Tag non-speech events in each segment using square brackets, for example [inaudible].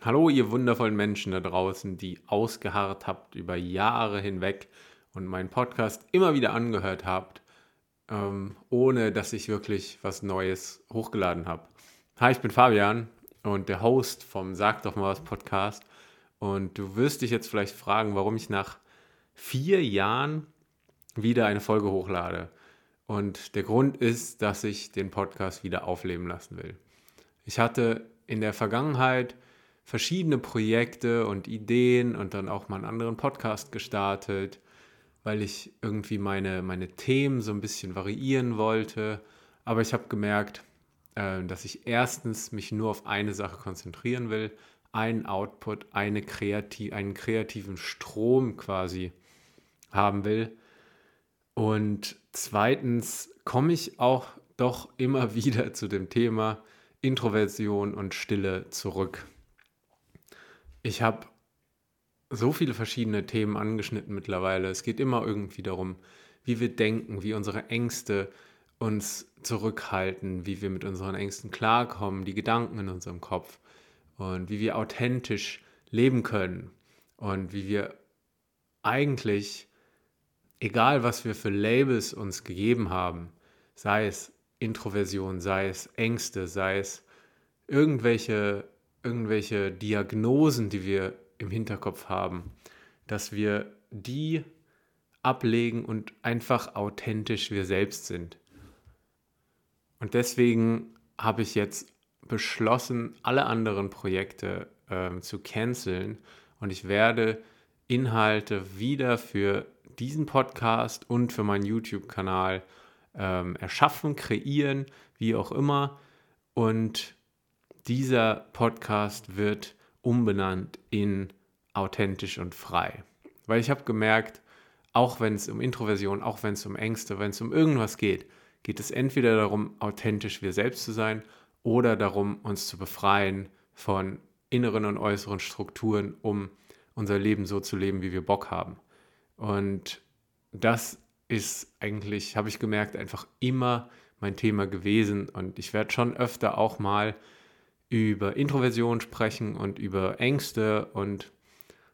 Hallo, ihr wundervollen Menschen da draußen, die ausgeharrt habt über Jahre hinweg und meinen Podcast immer wieder angehört habt, ähm, ohne dass ich wirklich was Neues hochgeladen habe. Hi, ich bin Fabian und der Host vom Sag doch mal was Podcast. Und du wirst dich jetzt vielleicht fragen, warum ich nach vier Jahren wieder eine Folge hochlade. Und der Grund ist, dass ich den Podcast wieder aufleben lassen will. Ich hatte in der Vergangenheit verschiedene Projekte und Ideen und dann auch mal einen anderen Podcast gestartet, weil ich irgendwie meine, meine Themen so ein bisschen variieren wollte. Aber ich habe gemerkt, äh, dass ich erstens mich nur auf eine Sache konzentrieren will, einen Output, eine kreativ, einen kreativen Strom quasi haben will. Und zweitens komme ich auch doch immer [laughs] wieder zu dem Thema Introversion und Stille zurück. Ich habe so viele verschiedene Themen angeschnitten mittlerweile. Es geht immer irgendwie darum, wie wir denken, wie unsere Ängste uns zurückhalten, wie wir mit unseren Ängsten klarkommen, die Gedanken in unserem Kopf und wie wir authentisch leben können und wie wir eigentlich, egal was wir für Labels uns gegeben haben, sei es Introversion, sei es Ängste, sei es irgendwelche irgendwelche Diagnosen, die wir im Hinterkopf haben, dass wir die ablegen und einfach authentisch wir selbst sind. Und deswegen habe ich jetzt beschlossen, alle anderen Projekte ähm, zu canceln und ich werde Inhalte wieder für diesen Podcast und für meinen YouTube-Kanal ähm, erschaffen, kreieren, wie auch immer. Und dieser Podcast wird umbenannt in authentisch und frei. Weil ich habe gemerkt, auch wenn es um Introversion, auch wenn es um Ängste, wenn es um irgendwas geht, geht es entweder darum, authentisch wir selbst zu sein oder darum, uns zu befreien von inneren und äußeren Strukturen, um unser Leben so zu leben, wie wir Bock haben. Und das ist eigentlich, habe ich gemerkt, einfach immer mein Thema gewesen. Und ich werde schon öfter auch mal über Introversion sprechen und über Ängste und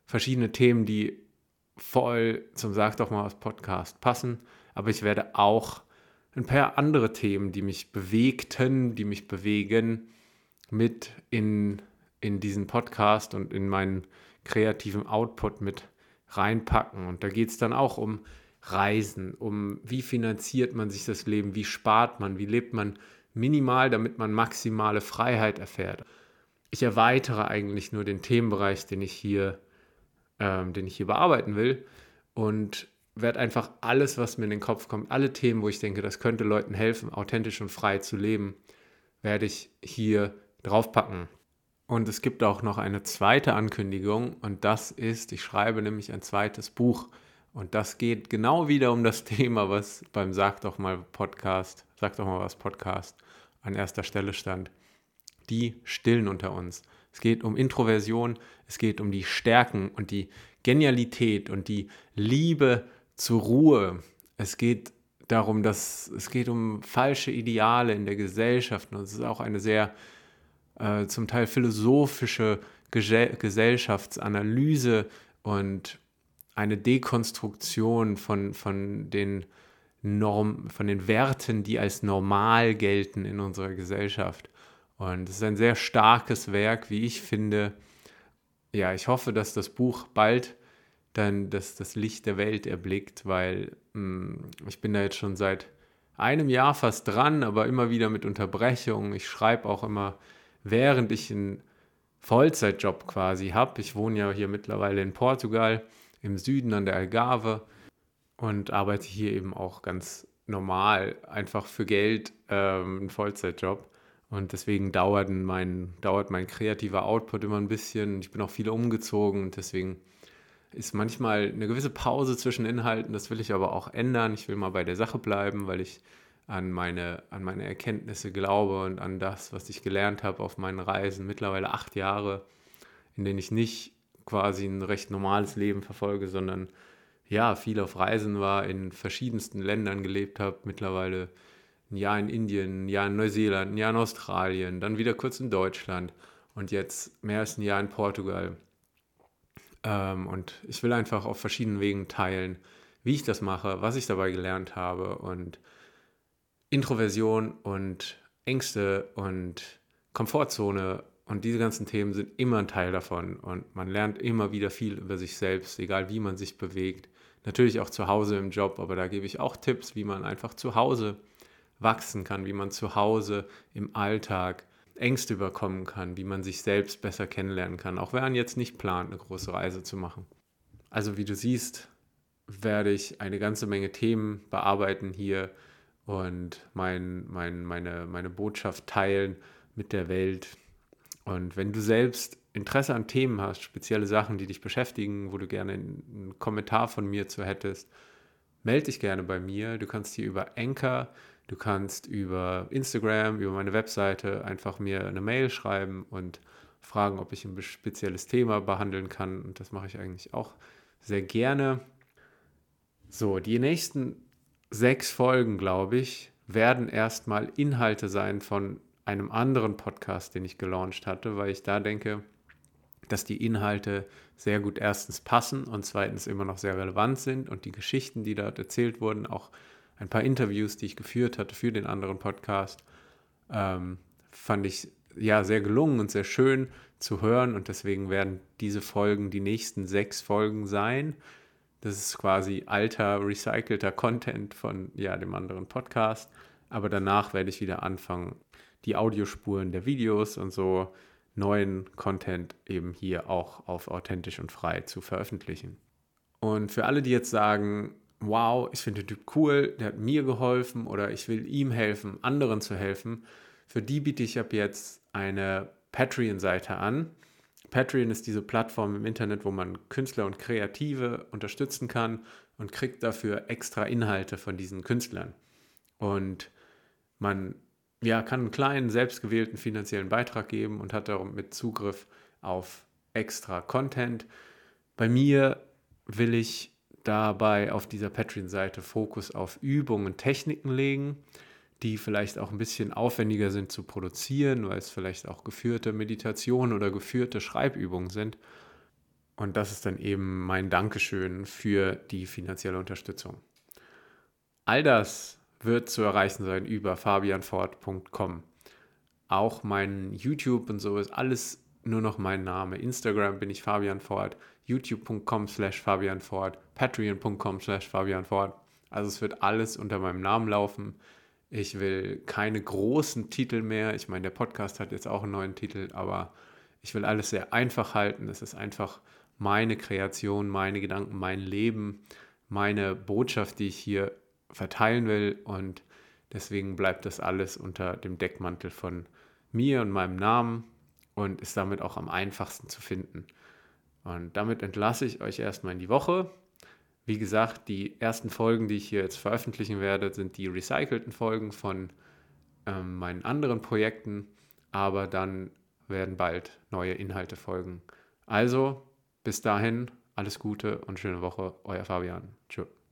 verschiedene Themen, die voll zum Sag doch mal was Podcast passen. Aber ich werde auch ein paar andere Themen, die mich bewegten, die mich bewegen, mit in, in diesen Podcast und in meinen kreativen Output mit reinpacken. Und da geht es dann auch um Reisen, um wie finanziert man sich das Leben, wie spart man, wie lebt man minimal, damit man maximale Freiheit erfährt. Ich erweitere eigentlich nur den Themenbereich, den ich hier, ähm, den ich hier bearbeiten will und werde einfach alles, was mir in den Kopf kommt, alle Themen, wo ich denke, das könnte Leuten helfen, authentisch und frei zu leben, werde ich hier draufpacken. Und es gibt auch noch eine zweite Ankündigung und das ist, ich schreibe nämlich ein zweites Buch und das geht genau wieder um das [laughs] Thema, was beim Sag doch mal Podcast, Sag doch mal was Podcast an erster Stelle stand. Die Stillen unter uns. Es geht um Introversion, es geht um die Stärken und die Genialität und die Liebe zur Ruhe. Es geht darum, dass es geht um falsche Ideale in der Gesellschaft und es ist auch eine sehr äh, zum Teil philosophische Gesellschaftsanalyse und eine Dekonstruktion von, von, den Norm, von den Werten, die als normal gelten in unserer Gesellschaft. Und es ist ein sehr starkes Werk, wie ich finde. Ja, ich hoffe, dass das Buch bald dann das, das Licht der Welt erblickt, weil mh, hm, ich bin da jetzt schon seit einem Jahr fast dran, aber immer wieder mit Unterbrechungen. Ich schreibe auch immer, während ich einen Vollzeitjob quasi habe. Ich wohne ja hier mittlerweile in Portugal im Süden an der Algarve und arbeite hier eben auch ganz normal, einfach für Geld, ähm, einen Vollzeitjob. Und deswegen dauert mein, dauert mein kreativer Output immer ein bisschen. Ich bin auch viel umgezogen und deswegen ist manchmal eine gewisse Pause zwischen Inhalten. Das will ich aber auch ändern. Ich will mal bei der Sache bleiben, weil ich an meine, an meine Erkenntnisse glaube und an das, was ich gelernt habe auf meinen Reisen. Mittlerweile acht Jahre, in denen ich nicht quasi ein recht normales Leben verfolge, sondern ja, viel auf Reisen war, in verschiedensten Ländern gelebt habe, mittlerweile ein Jahr in Indien, ein Jahr in Neuseeland, ein Jahr in Australien, dann wieder kurz in Deutschland und jetzt mehr als ein Jahr in Portugal. Ähm, und ich will einfach auf verschiedenen Wegen teilen, wie ich das mache, was ich dabei gelernt habe und Introversion und Ängste und Komfortzone und diese ganzen Themen sind immer ein Teil davon und man lernt immer wieder viel über sich selbst, egal wie man sich bewegt. Natürlich auch zu Hause im Job, aber da gebe ich auch Tipps, wie man einfach zu Hause wachsen kann, wie man zu Hause im Alltag Ängste überkommen kann, wie man sich selbst besser kennenlernen kann, auch wenn man jetzt nicht plant, eine große Reise zu machen. Also wie du siehst, werde ich eine ganze Menge Themen bearbeiten hier und mein, mein, meine, meine Botschaft teilen mit der Welt. Und wenn du selbst Interesse an Themen hast, spezielle Sachen, die dich beschäftigen, wo du gerne einen Kommentar von mir zu hättest, melde dich gerne bei mir. Du kannst hier über Anchor, du kannst über Instagram, über meine Webseite einfach mir eine Mail schreiben und fragen, ob ich ein spezielles Thema behandeln kann. Und das mache ich eigentlich auch sehr gerne. So, die nächsten sechs Folgen, glaube ich, werden erstmal Inhalte sein von einem anderen Podcast, den ich gelauncht hatte, weil ich da denke, dass die Inhalte sehr gut erstens passen und zweitens immer noch sehr relevant sind und die Geschichten, die dort erzählt wurden, auch ein paar Interviews, die ich geführt hatte für den anderen Podcast, ähm, fand ich ja sehr gelungen und sehr schön zu hören und deswegen werden diese Folgen die nächsten sechs Folgen sein. Das ist quasi alter, recycelter Content von ja, dem anderen Podcast. Aber danach werde ich wieder anfangen, die Audiospuren der Videos und so neuen Content eben hier auch auf authentisch und frei zu veröffentlichen. Und für alle, die jetzt sagen, wow, ich finde den Typ cool, der hat mir geholfen oder ich will ihm helfen, anderen zu helfen, für die biete ich ab jetzt eine Patreon-Seite an. Patreon ist diese Plattform im Internet, wo man Künstler und Kreative unterstützen kann und kriegt dafür extra Inhalte von diesen Künstlern. Und man ja, kann einen kleinen, selbstgewählten finanziellen Beitrag geben und hat damit Zugriff auf extra Content. Bei mir will ich dabei auf dieser Patreon-Seite Fokus auf Übungen und Techniken legen die vielleicht auch ein bisschen aufwendiger sind zu produzieren, weil es vielleicht auch geführte Meditationen oder geführte Schreibübungen sind. Und das ist dann eben mein Dankeschön für die finanzielle Unterstützung. All das wird zu erreichen sein über fabianfort.com. Auch mein YouTube und so ist alles nur noch mein Name. Instagram bin ich Fabian Ford, youtube.com slash Fabian Ford, patreon.com slash Fabian Ford. Also es wird alles unter meinem Namen laufen. Ich will keine großen Titel mehr. Ich meine, der Podcast hat jetzt auch einen neuen Titel, aber ich will alles sehr einfach halten. Es ist einfach meine Kreation, meine Gedanken, mein Leben, meine Botschaft, die ich hier verteilen will. Und deswegen bleibt das alles unter dem Deckmantel von mir und meinem Namen und ist damit auch am einfachsten zu finden. Und damit entlasse ich euch erstmal in die Woche. Wie gesagt, die ersten Folgen, die ich hier jetzt veröffentlichen werde, sind die recycelten Folgen von ähm, meinen anderen Projekten, aber dann werden bald neue Inhalte folgen. Also, bis dahin, alles Gute und schöne Woche, euer Fabian. Tschüss.